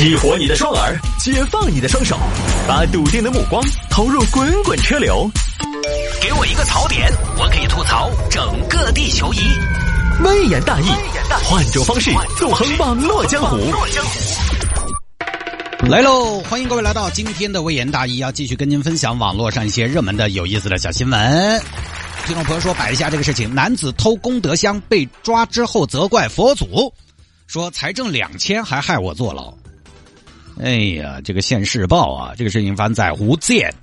激活你的双耳，解放你的双手，把笃定的目光投入滚滚车流。给我一个槽点，我可以吐槽整个地球仪。微言大义，换种方式纵横网络江湖。来喽！欢迎各位来到今天的微言大义，要继续跟您分享网络上一些热门的、有意思的小新闻。听众朋友说，摆一下这个事情：男子偷功德箱被抓之后，责怪佛祖，说才挣两千还害我坐牢。哎呀，这个现世报啊，这个事情发生在福建。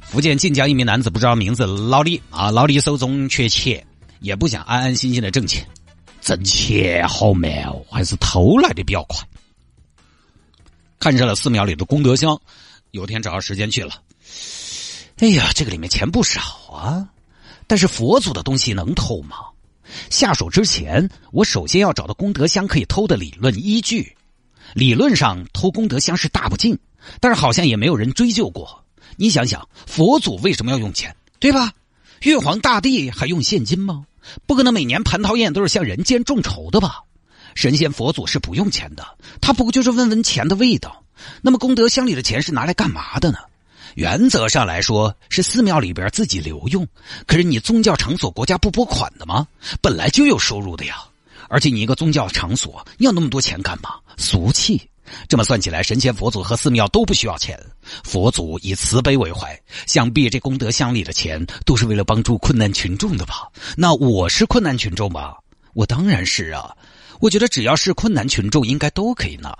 福建晋江一名男子不知道名字老李啊，老李手中缺钱，也不想安安心心的挣钱，挣钱好慢哦，还是偷来的比较快。看上了寺庙里的功德箱，有天找到时间去了。哎呀，这个里面钱不少啊，但是佛祖的东西能偷吗？下手之前，我首先要找到功德箱可以偷的理论依据。理论上偷功德箱是大不敬，但是好像也没有人追究过。你想想，佛祖为什么要用钱，对吧？玉皇大帝还用现金吗？不可能每年蟠桃宴都是向人间众筹的吧？神仙佛祖是不用钱的，他不过就是问问钱的味道。那么功德箱里的钱是拿来干嘛的呢？原则上来说是寺庙里边自己留用，可是你宗教场所国家不拨款的吗？本来就有收入的呀。而且你一个宗教场所要那么多钱干嘛？俗气。这么算起来，神仙佛祖和寺庙都不需要钱。佛祖以慈悲为怀，想必这功德箱里的钱都是为了帮助困难群众的吧？那我是困难群众吧？我当然是啊。我觉得只要是困难群众，应该都可以拿。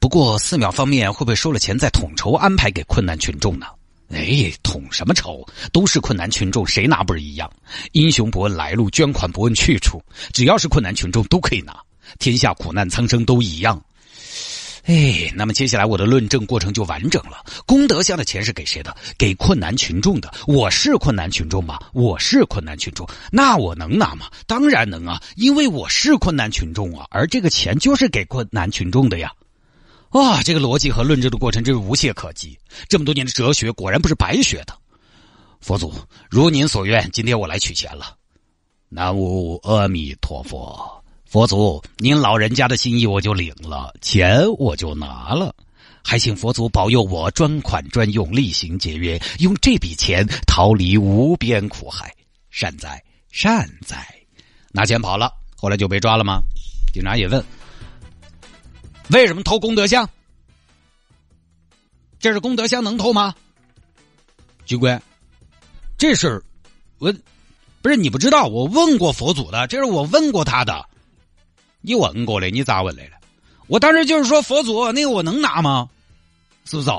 不过寺庙方面会不会收了钱再统筹安排给困难群众呢？哎，统什么仇？都是困难群众，谁拿不是一样？英雄不问来路，捐款不问去处，只要是困难群众都可以拿。天下苦难苍生都一样。哎，那么接下来我的论证过程就完整了。功德箱的钱是给谁的？给困难群众的。我是困难群众吗？我是困难群众，那我能拿吗？当然能啊，因为我是困难群众啊，而这个钱就是给困难群众的呀。哇，这个逻辑和论证的过程真是无懈可击。这么多年的哲学果然不是白学的。佛祖，如您所愿，今天我来取钱了。南无阿弥陀佛。佛祖，您老人家的心意我就领了，钱我就拿了，还请佛祖保佑我专款专用，厉行节约，用这笔钱逃离无边苦海。善哉善哉，拿钱跑了，后来就被抓了吗？警察也问，为什么偷功德箱？这是功德箱能偷吗？军官，这事儿我不是你不知道，我问过佛祖的，这是我问过他的。你问过的，你咋问来了？我当时就是说佛祖，那个我能拿吗？是不是？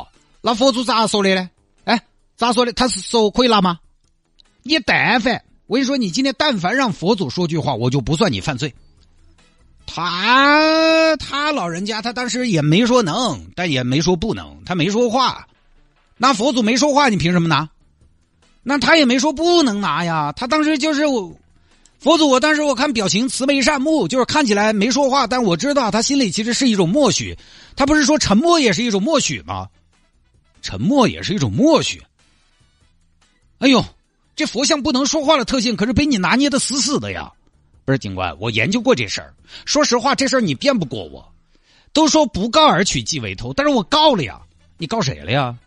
那佛祖咋说的呢？哎，咋说的？他是说可以拿吗？你但凡我跟你说，你今天但凡让佛祖说句话，我就不算你犯罪。他他老人家他当时也没说能，但也没说不能，他没说话。那佛祖没说话，你凭什么拿？那他也没说不能拿呀，他当时就是我。佛祖，我当时我看表情慈眉善目，就是看起来没说话，但我知道他心里其实是一种默许。他不是说沉默也是一种默许吗？沉默也是一种默许。哎呦，这佛像不能说话的特性可是被你拿捏的死死的呀！不是警官，我研究过这事儿。说实话，这事儿你辩不过我。都说不告而取即为偷，但是我告了呀。你告谁了呀？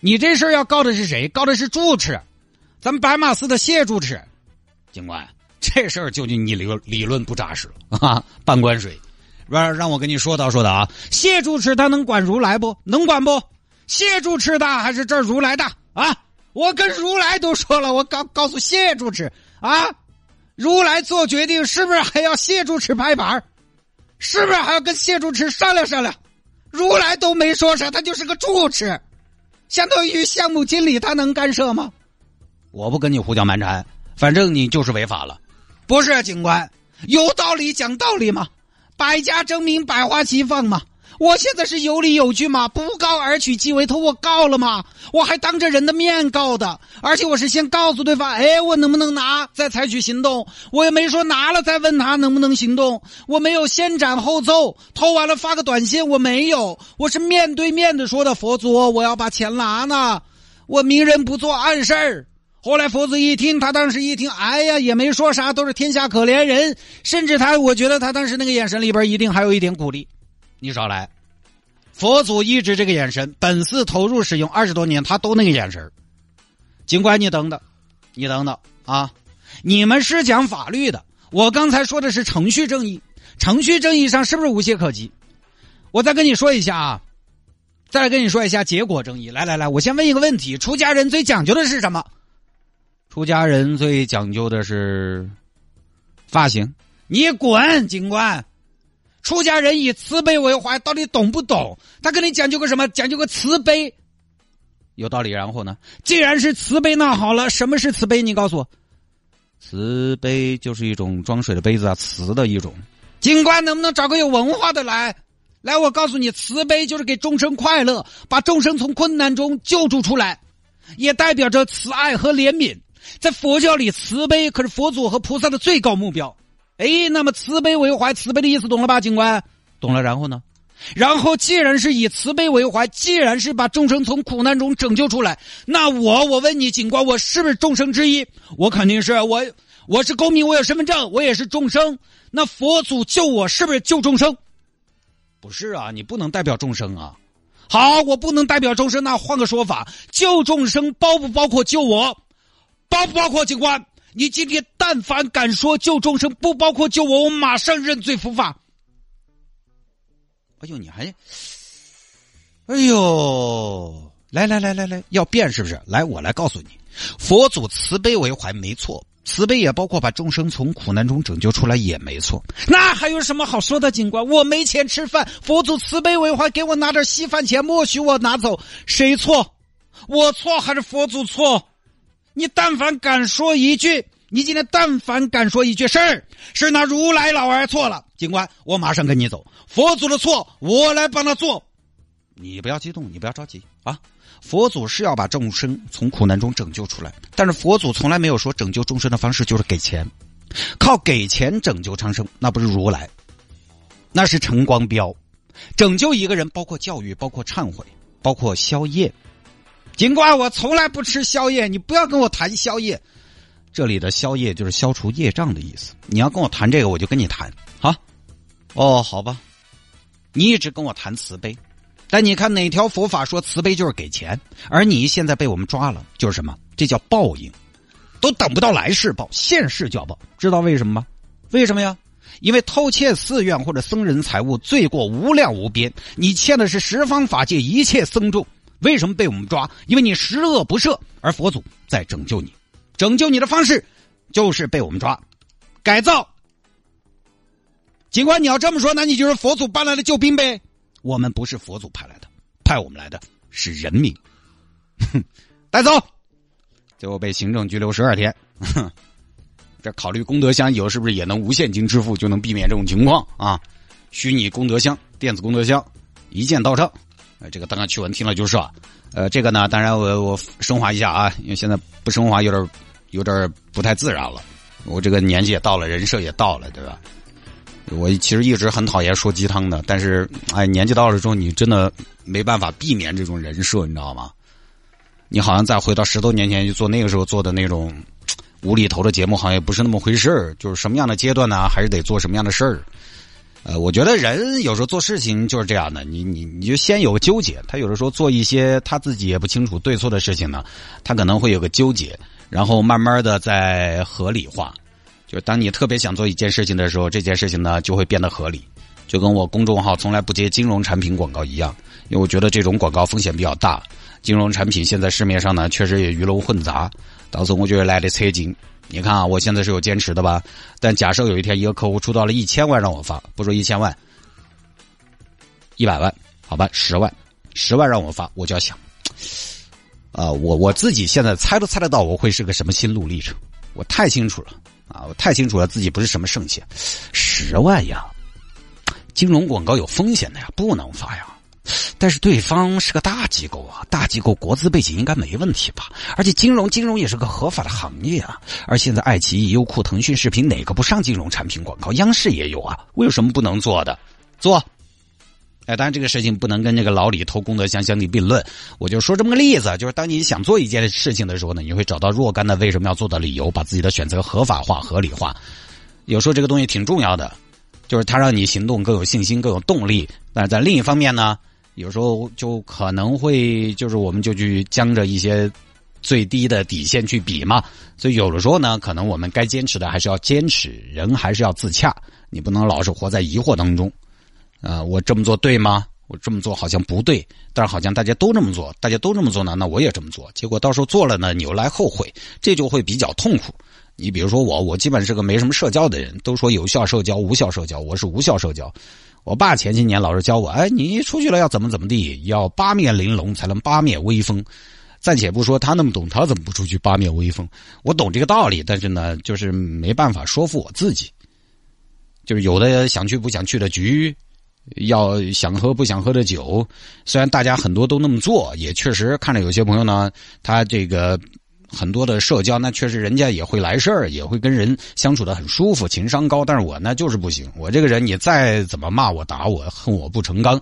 你这事儿要告的是谁？告的是住持，咱们白马寺的谢住持。警官。这事儿就你理理论不扎实了啊！半罐水，让让我跟你说道说道啊！谢住持他能管如来不能管不？谢住持大还是这如来大啊？我跟如来都说了，我告告诉谢住持啊，如来做决定是不是还要谢主持拍板是不是还要跟谢主持商量商量？如来都没说啥，他就是个主持，相当于项目经理，他能干涉吗？我不跟你胡搅蛮缠，反正你就是违法了。不是警官，有道理讲道理嘛，百家争鸣，百花齐放嘛。我现在是有理有据嘛，不告而取即为偷，我告了嘛，我还当着人的面告的，而且我是先告诉对方，哎，我能不能拿，再采取行动。我也没说拿了再问他能不能行动，我没有先斩后奏，偷完了发个短信，我没有，我是面对面的说的。佛祖，我要把钱拿呢，我明人不做暗事儿。后来佛祖一听，他当时一听，哎呀，也没说啥，都是天下可怜人。甚至他，我觉得他当时那个眼神里边一定还有一点鼓励。你少来，佛祖一直这个眼神，本寺投入使用二十多年，他都那个眼神。警官，你等等，你等等啊！你们是讲法律的，我刚才说的是程序正义，程序正义上是不是无懈可击？我再跟你说一下啊，再跟你说一下结果正义。来来来，我先问一个问题：出家人最讲究的是什么？出家人最讲究的是发型。你滚，警官！出家人以慈悲为怀，到底懂不懂？他跟你讲究个什么？讲究个慈悲，有道理。然后呢？既然是慈悲，那好了，什么是慈悲？你告诉我。慈悲就是一种装水的杯子啊，瓷的一种。警官，能不能找个有文化的来？来，我告诉你，慈悲就是给众生快乐，把众生从困难中救助出来，也代表着慈爱和怜悯。在佛教里，慈悲可是佛祖和菩萨的最高目标。哎，那么慈悲为怀，慈悲的意思懂了吧，警官？懂了，然后呢？然后既然是以慈悲为怀，既然是把众生从苦难中拯救出来，那我我问你，警官，我是不是众生之一？我肯定是我，我是公民，我有身份证，我也是众生。那佛祖救我，是不是救众生？不是啊，你不能代表众生啊。好，我不能代表众生，那换个说法，救众生包不包括救我？包不包括警官？你今天但凡敢说救众生不包括救我，我马上认罪伏法。哎呦，你还，哎呦，来来来来来，要变是不是？来，我来告诉你，佛祖慈悲为怀没错，慈悲也包括把众生从苦难中拯救出来也没错。那还有什么好说的？警官，我没钱吃饭，佛祖慈悲为怀，给我拿点稀饭钱，默许我拿走，谁错？我错还是佛祖错？你但凡敢说一句，你今天但凡敢说一句是是那如来老儿错了，警官，我马上跟你走。佛祖的错，我来帮他做。你不要激动，你不要着急啊。佛祖是要把众生从苦难中拯救出来，但是佛祖从来没有说拯救众生的方式就是给钱，靠给钱拯救长生，那不是如来，那是陈光标。拯救一个人，包括教育，包括忏悔，包括宵夜。尽管我从来不吃宵夜，你不要跟我谈宵夜。这里的宵夜就是消除业障的意思。你要跟我谈这个，我就跟你谈。好，哦，好吧。你一直跟我谈慈悲，但你看哪条佛法说慈悲就是给钱？而你现在被我们抓了，就是什么？这叫报应，都等不到来世报，现世就要报。知道为什么吗？为什么呀？因为偷窃寺院或者僧人财物，罪过无量无边。你欠的是十方法界一切僧众。为什么被我们抓？因为你十恶不赦，而佛祖在拯救你。拯救你的方式就是被我们抓，改造。尽管你要这么说，那你就是佛祖派来的救兵呗。我们不是佛祖派来的，派我们来的是人民。哼，带走，最后被行政拘留十二天。哼，这考虑功德箱以后是不是也能无现金支付，就能避免这种情况啊？虚拟功德箱、电子功德箱，一键到账。呃，这个当然趣闻听了就是，呃，这个呢，当然我我升华一下啊，因为现在不升华有点有点不太自然了。我这个年纪也到了，人设也到了，对吧？我其实一直很讨厌说鸡汤的，但是哎，年纪到了之后，你真的没办法避免这种人设，你知道吗？你好像再回到十多年前去做那个时候做的那种无厘头的节目，好像也不是那么回事儿。就是什么样的阶段呢，还是得做什么样的事儿。呃，我觉得人有时候做事情就是这样的，你你你就先有个纠结，他有的时候做一些他自己也不清楚对错的事情呢，他可能会有个纠结，然后慢慢的在合理化。就当你特别想做一件事情的时候，这件事情呢就会变得合理。就跟我公众号从来不接金融产品广告一样，因为我觉得这种广告风险比较大。金融产品现在市面上呢确实也鱼龙混杂，到时我觉得来的车金。你看啊，我现在是有坚持的吧？但假设有一天一个客户出到了一千万让我发，不说一千万，一百万，好吧，十万，十万让我发，我就要想，啊，我我自己现在猜都猜得到我会是个什么心路历程，我太清楚了啊，我太清楚了自己不是什么圣贤，十万呀，金融广告有风险的呀，不能发呀。但是对方是个大机构啊，大机构国资背景应该没问题吧？而且金融金融也是个合法的行业啊。而现在爱奇艺、优酷、腾讯视频哪个不上金融产品广告？央视也有啊，为什么不能做的？做。哎，当然这个事情不能跟这个老李偷功德箱相提并论。我就说这么个例子，就是当你想做一件事情的时候呢，你会找到若干的为什么要做的理由，把自己的选择合法化、合理化。有时候这个东西挺重要的，就是它让你行动更有信心、更有动力。但是在另一方面呢？有时候就可能会就是我们就去将着一些最低的底线去比嘛，所以有的时候呢，可能我们该坚持的还是要坚持，人还是要自洽，你不能老是活在疑惑当中。啊，我这么做对吗？我这么做好像不对，但是好像大家都这么做，大家都这么做呢，那我也这么做，结果到时候做了呢，你又来后悔，这就会比较痛苦。你比如说我，我基本是个没什么社交的人，都说有效社交、无效社交，我是无效社交。我爸前些年老是教我，哎，你出去了要怎么怎么地，要八面玲珑才能八面威风。暂且不说他那么懂，他怎么不出去八面威风？我懂这个道理，但是呢，就是没办法说服我自己。就是有的想去不想去的局，要想喝不想喝的酒，虽然大家很多都那么做，也确实看着有些朋友呢，他这个。很多的社交，那确实人家也会来事儿，也会跟人相处的很舒服，情商高。但是我呢，就是不行。我这个人，你再怎么骂我、打我、恨我不成钢，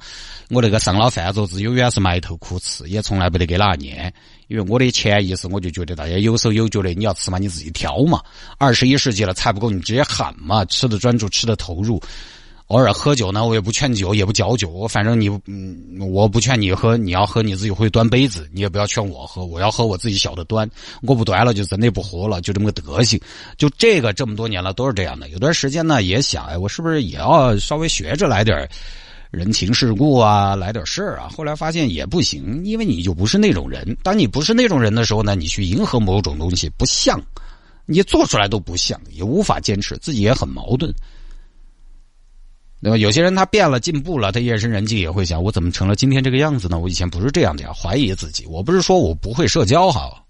我那个上了饭桌子永远是埋头苦吃，也从来不得给哪念。因为我的潜意识，我就觉得大家有手有脚的，你要吃嘛，你自己挑嘛。二十一世纪了，菜不够你直接喊嘛，吃的专注，吃的投入。偶尔喝酒呢，我也不劝酒，也不嚼酒，我反正你，嗯，我不劝你喝，你要喝你自己会端杯子，你也不要劝我喝，我要喝我自己晓得端，我不端了就真的不喝了，就这么个德行。就这个这么多年了都是这样的。有段时间呢也想，哎，我是不是也要稍微学着来点人情世故啊，来点事儿啊？后来发现也不行，因为你就不是那种人。当你不是那种人的时候呢，你去迎合某种东西不像，你做出来都不像，也无法坚持，自己也很矛盾。那么？有些人他变了、进步了，他夜深人静也会想：我怎么成了今天这个样子呢？我以前不是这样的呀，怀疑自己。我不是说我不会社交哈。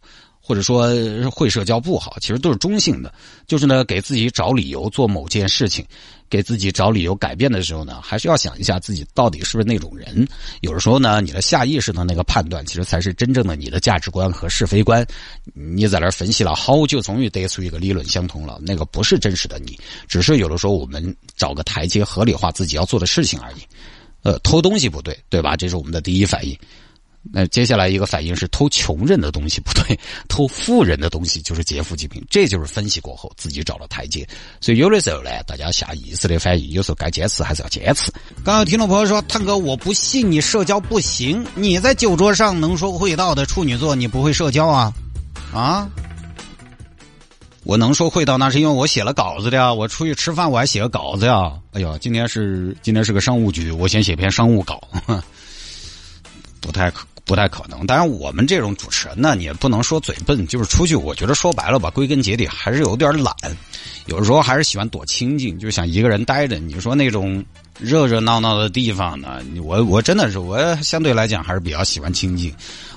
或者说会社交不好，其实都是中性的。就是呢，给自己找理由做某件事情，给自己找理由改变的时候呢，还是要想一下自己到底是不是那种人。有的时候呢，你的下意识的那个判断，其实才是真正的你的价值观和是非观。你在那分析了好久，终于得出一个理论相同了，那个不是真实的你，只是有的时候我们找个台阶合理化自己要做的事情而已。呃，偷东西不对，对吧？这是我们的第一反应。那接下来一个反应是偷穷人的东西不对，偷富人的东西就是劫富济贫，这就是分析过后自己找了台阶。所以有的时候呢，大家下意识的反应，有时候该坚持还是要坚持。刚刚听众朋友说，探哥，我不信你社交不行，你在酒桌上能说会道的处女座，你不会社交啊？啊？我能说会道，那是因为我写了稿子的呀。我出去吃饭我还写个稿子呀。哎呦，今天是今天是个商务局，我先写篇商务稿。不太可不太可能，当然我们这种主持人呢，你也不能说嘴笨，就是出去，我觉得说白了吧，归根结底还是有点懒，有时候还是喜欢躲清静，就想一个人待着。你说那种热热闹闹的地方呢，我我真的是我相对来讲还是比较喜欢清静。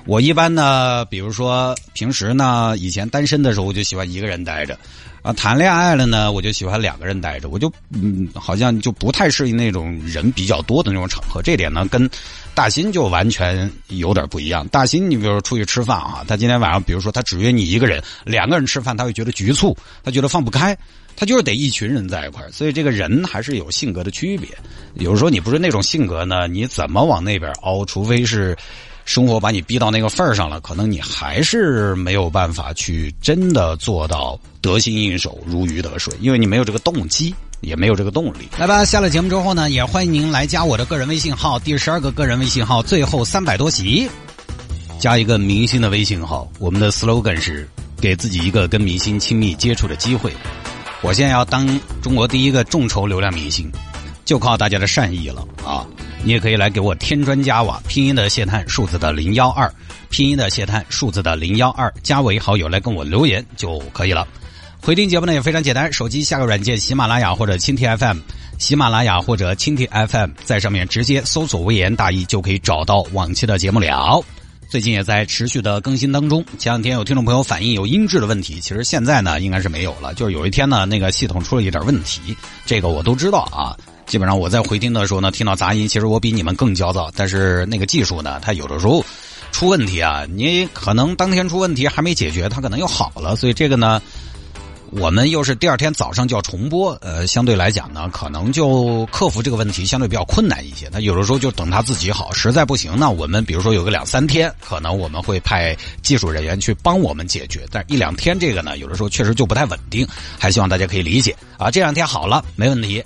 我一般呢，比如说平时呢，以前单身的时候，我就喜欢一个人待着。啊，谈恋爱了呢，我就喜欢两个人待着，我就嗯，好像就不太适应那种人比较多的那种场合。这点呢，跟大新就完全有点不一样。大新，你比如说出去吃饭啊，他今天晚上，比如说他只约你一个人，两个人吃饭，他会觉得局促，他觉得放不开，他就是得一群人在一块。所以这个人还是有性格的区别。有时候你不是那种性格呢，你怎么往那边凹？除非是。生活把你逼到那个份儿上了，可能你还是没有办法去真的做到得心应手、如鱼得水，因为你没有这个动机，也没有这个动力。来吧，下了节目之后呢，也欢迎您来加我的个人微信号，第十二个个人微信号最后三百多集，加一个明星的微信号。我们的 slogan 是给自己一个跟明星亲密接触的机会。我现在要当中国第一个众筹流量明星，就靠大家的善意了啊！你也可以来给我添砖加瓦，拼音的谢探，数字的零幺二，拼音的谢探，数字的零幺二，加为好友来跟我留言就可以了。回听节目呢也非常简单，手机下个软件喜马拉雅或者蜻蜓 FM，喜马拉雅或者蜻蜓 FM，在上面直接搜索“微言大义”就可以找到往期的节目了。最近也在持续的更新当中。前两天有听众朋友反映有音质的问题，其实现在呢应该是没有了，就是有一天呢那个系统出了一点问题，这个我都知道啊。基本上我在回听的时候呢，听到杂音，其实我比你们更焦躁。但是那个技术呢，它有的时候出问题啊，你可能当天出问题还没解决，它可能又好了。所以这个呢，我们又是第二天早上就要重播，呃，相对来讲呢，可能就克服这个问题相对比较困难一些。那有的时候就等他自己好，实在不行呢，我们比如说有个两三天，可能我们会派技术人员去帮我们解决。但一两天这个呢，有的时候确实就不太稳定，还希望大家可以理解啊。这两天好了，没问题。